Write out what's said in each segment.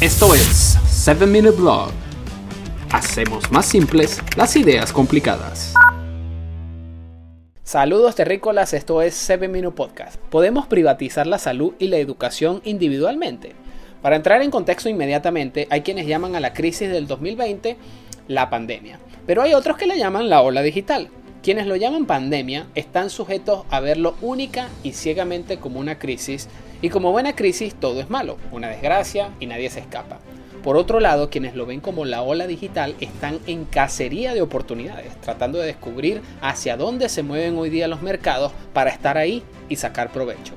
Esto es 7 Minute Blog. Hacemos más simples las ideas complicadas. Saludos terrícolas, esto es 7 Minute Podcast. ¿Podemos privatizar la salud y la educación individualmente? Para entrar en contexto inmediatamente, hay quienes llaman a la crisis del 2020 la pandemia, pero hay otros que la llaman la ola digital. Quienes lo llaman pandemia están sujetos a verlo única y ciegamente como una crisis y como buena crisis todo es malo, una desgracia y nadie se escapa. Por otro lado, quienes lo ven como la ola digital están en cacería de oportunidades, tratando de descubrir hacia dónde se mueven hoy día los mercados para estar ahí y sacar provecho.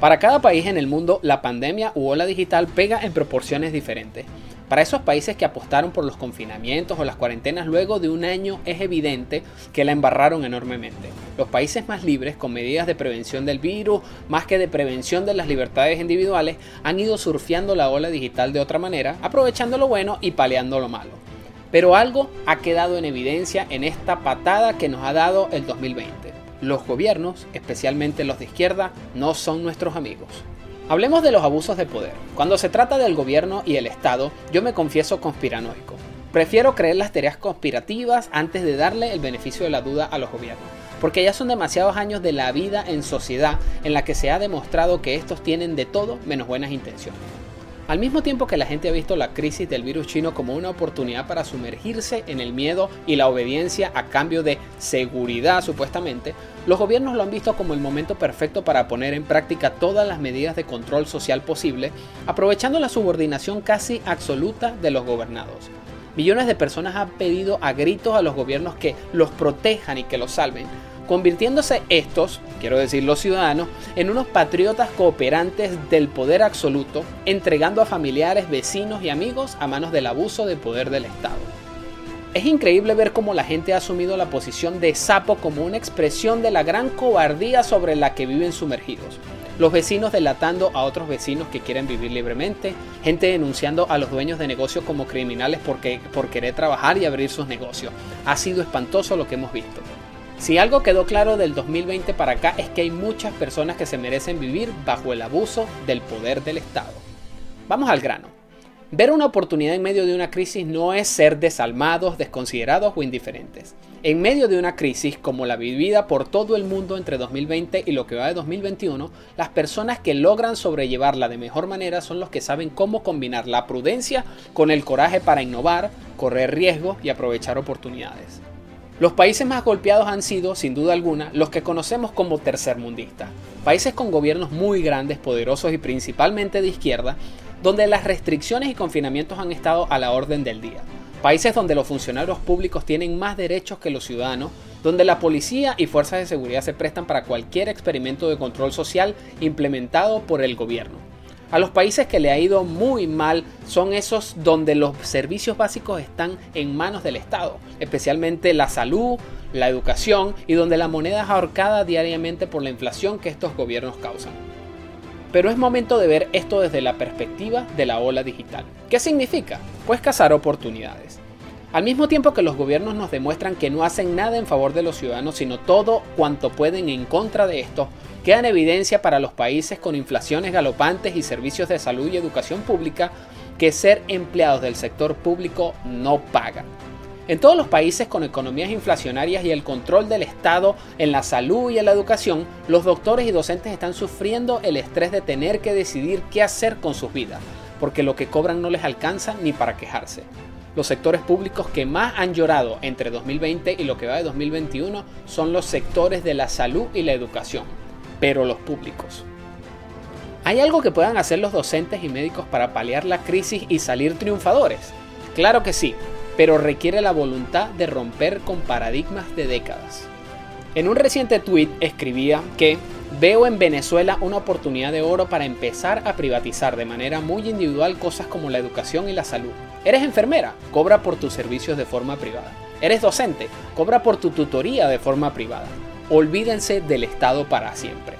Para cada país en el mundo, la pandemia u ola digital pega en proporciones diferentes. Para esos países que apostaron por los confinamientos o las cuarentenas luego de un año es evidente que la embarraron enormemente. Los países más libres, con medidas de prevención del virus, más que de prevención de las libertades individuales, han ido surfeando la ola digital de otra manera, aprovechando lo bueno y paleando lo malo. Pero algo ha quedado en evidencia en esta patada que nos ha dado el 2020. Los gobiernos, especialmente los de izquierda, no son nuestros amigos. Hablemos de los abusos de poder. Cuando se trata del gobierno y el Estado, yo me confieso conspiranoico. Prefiero creer las teorías conspirativas antes de darle el beneficio de la duda a los gobiernos, porque ya son demasiados años de la vida en sociedad en la que se ha demostrado que estos tienen de todo menos buenas intenciones. Al mismo tiempo que la gente ha visto la crisis del virus chino como una oportunidad para sumergirse en el miedo y la obediencia a cambio de seguridad supuestamente, los gobiernos lo han visto como el momento perfecto para poner en práctica todas las medidas de control social posible, aprovechando la subordinación casi absoluta de los gobernados. Millones de personas han pedido a gritos a los gobiernos que los protejan y que los salven, convirtiéndose estos, quiero decir los ciudadanos, en unos patriotas cooperantes del poder absoluto, entregando a familiares, vecinos y amigos a manos del abuso de poder del Estado. Es increíble ver cómo la gente ha asumido la posición de sapo como una expresión de la gran cobardía sobre la que viven sumergidos. Los vecinos delatando a otros vecinos que quieren vivir libremente, gente denunciando a los dueños de negocios como criminales porque, por querer trabajar y abrir sus negocios. Ha sido espantoso lo que hemos visto. Si algo quedó claro del 2020 para acá es que hay muchas personas que se merecen vivir bajo el abuso del poder del Estado. Vamos al grano. Ver una oportunidad en medio de una crisis no es ser desalmados, desconsiderados o indiferentes. En medio de una crisis como la vivida por todo el mundo entre 2020 y lo que va de 2021, las personas que logran sobrellevarla de mejor manera son los que saben cómo combinar la prudencia con el coraje para innovar, correr riesgos y aprovechar oportunidades. Los países más golpeados han sido, sin duda alguna, los que conocemos como tercermundistas, países con gobiernos muy grandes, poderosos y principalmente de izquierda, donde las restricciones y confinamientos han estado a la orden del día. Países donde los funcionarios públicos tienen más derechos que los ciudadanos, donde la policía y fuerzas de seguridad se prestan para cualquier experimento de control social implementado por el gobierno. A los países que le ha ido muy mal son esos donde los servicios básicos están en manos del Estado, especialmente la salud, la educación y donde la moneda es ahorcada diariamente por la inflación que estos gobiernos causan. Pero es momento de ver esto desde la perspectiva de la ola digital. ¿Qué significa? Pues cazar oportunidades. Al mismo tiempo que los gobiernos nos demuestran que no hacen nada en favor de los ciudadanos, sino todo cuanto pueden en contra de estos, queda en evidencia para los países con inflaciones galopantes y servicios de salud y educación pública que ser empleados del sector público no pagan. En todos los países con economías inflacionarias y el control del Estado en la salud y en la educación, los doctores y docentes están sufriendo el estrés de tener que decidir qué hacer con sus vidas, porque lo que cobran no les alcanza ni para quejarse. Los sectores públicos que más han llorado entre 2020 y lo que va de 2021 son los sectores de la salud y la educación pero los públicos. ¿Hay algo que puedan hacer los docentes y médicos para paliar la crisis y salir triunfadores? Claro que sí, pero requiere la voluntad de romper con paradigmas de décadas. En un reciente tweet escribía que veo en Venezuela una oportunidad de oro para empezar a privatizar de manera muy individual cosas como la educación y la salud. Eres enfermera, cobra por tus servicios de forma privada. Eres docente, cobra por tu tutoría de forma privada olvídense del Estado para siempre.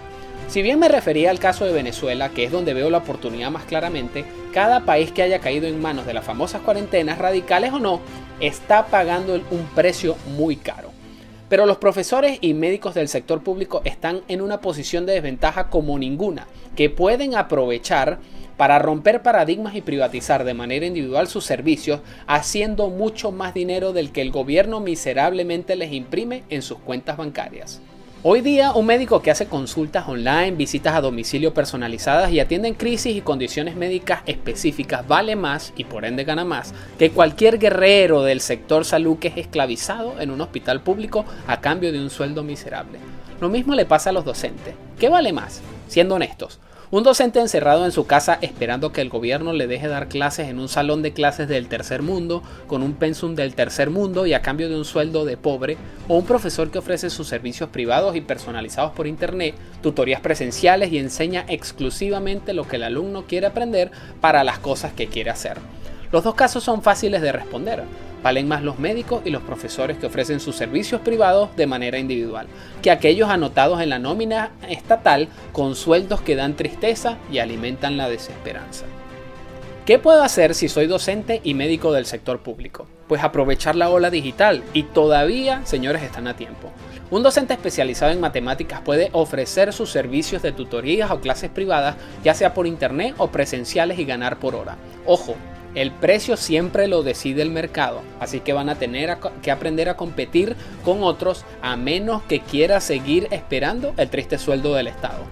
Si bien me refería al caso de Venezuela, que es donde veo la oportunidad más claramente, cada país que haya caído en manos de las famosas cuarentenas, radicales o no, está pagando un precio muy caro. Pero los profesores y médicos del sector público están en una posición de desventaja como ninguna, que pueden aprovechar para romper paradigmas y privatizar de manera individual sus servicios, haciendo mucho más dinero del que el gobierno miserablemente les imprime en sus cuentas bancarias. Hoy día, un médico que hace consultas online, visitas a domicilio personalizadas y atiende en crisis y condiciones médicas específicas vale más y por ende gana más que cualquier guerrero del sector salud que es esclavizado en un hospital público a cambio de un sueldo miserable. Lo mismo le pasa a los docentes. ¿Qué vale más? Siendo honestos, un docente encerrado en su casa esperando que el gobierno le deje dar clases en un salón de clases del tercer mundo, con un pensum del tercer mundo y a cambio de un sueldo de pobre, o un profesor que ofrece sus servicios privados y personalizados por internet, tutorías presenciales y enseña exclusivamente lo que el alumno quiere aprender para las cosas que quiere hacer. Los dos casos son fáciles de responder. Valen más los médicos y los profesores que ofrecen sus servicios privados de manera individual que aquellos anotados en la nómina estatal con sueldos que dan tristeza y alimentan la desesperanza. ¿Qué puedo hacer si soy docente y médico del sector público? Pues aprovechar la ola digital y todavía, señores, están a tiempo. Un docente especializado en matemáticas puede ofrecer sus servicios de tutorías o clases privadas, ya sea por internet o presenciales y ganar por hora. Ojo, el precio siempre lo decide el mercado, así que van a tener que aprender a competir con otros a menos que quiera seguir esperando el triste sueldo del Estado.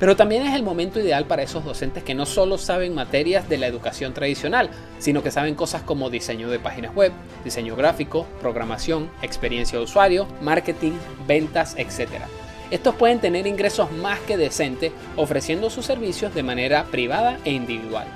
Pero también es el momento ideal para esos docentes que no solo saben materias de la educación tradicional, sino que saben cosas como diseño de páginas web, diseño gráfico, programación, experiencia de usuario, marketing, ventas, etc. Estos pueden tener ingresos más que decentes ofreciendo sus servicios de manera privada e individual.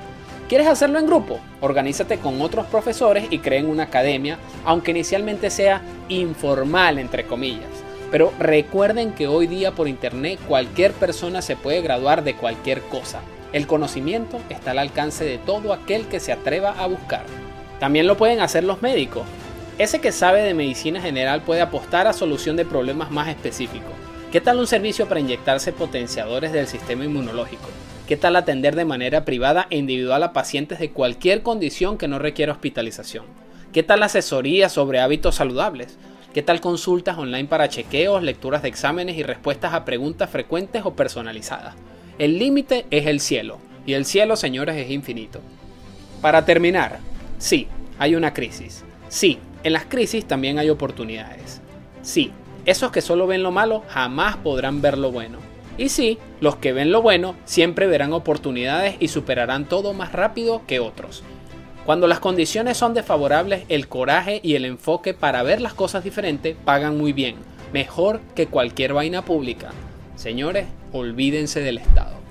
¿Quieres hacerlo en grupo? Organízate con otros profesores y creen una academia, aunque inicialmente sea informal, entre comillas. Pero recuerden que hoy día por internet cualquier persona se puede graduar de cualquier cosa. El conocimiento está al alcance de todo aquel que se atreva a buscar. También lo pueden hacer los médicos. Ese que sabe de medicina general puede apostar a solución de problemas más específicos. ¿Qué tal un servicio para inyectarse potenciadores del sistema inmunológico? ¿Qué tal atender de manera privada e individual a pacientes de cualquier condición que no requiera hospitalización? ¿Qué tal asesoría sobre hábitos saludables? ¿Qué tal consultas online para chequeos, lecturas de exámenes y respuestas a preguntas frecuentes o personalizadas? El límite es el cielo, y el cielo, señores, es infinito. Para terminar, sí, hay una crisis. Sí, en las crisis también hay oportunidades. Sí, esos que solo ven lo malo jamás podrán ver lo bueno. Y sí, los que ven lo bueno siempre verán oportunidades y superarán todo más rápido que otros. Cuando las condiciones son desfavorables, el coraje y el enfoque para ver las cosas diferentes pagan muy bien, mejor que cualquier vaina pública. Señores, olvídense del Estado.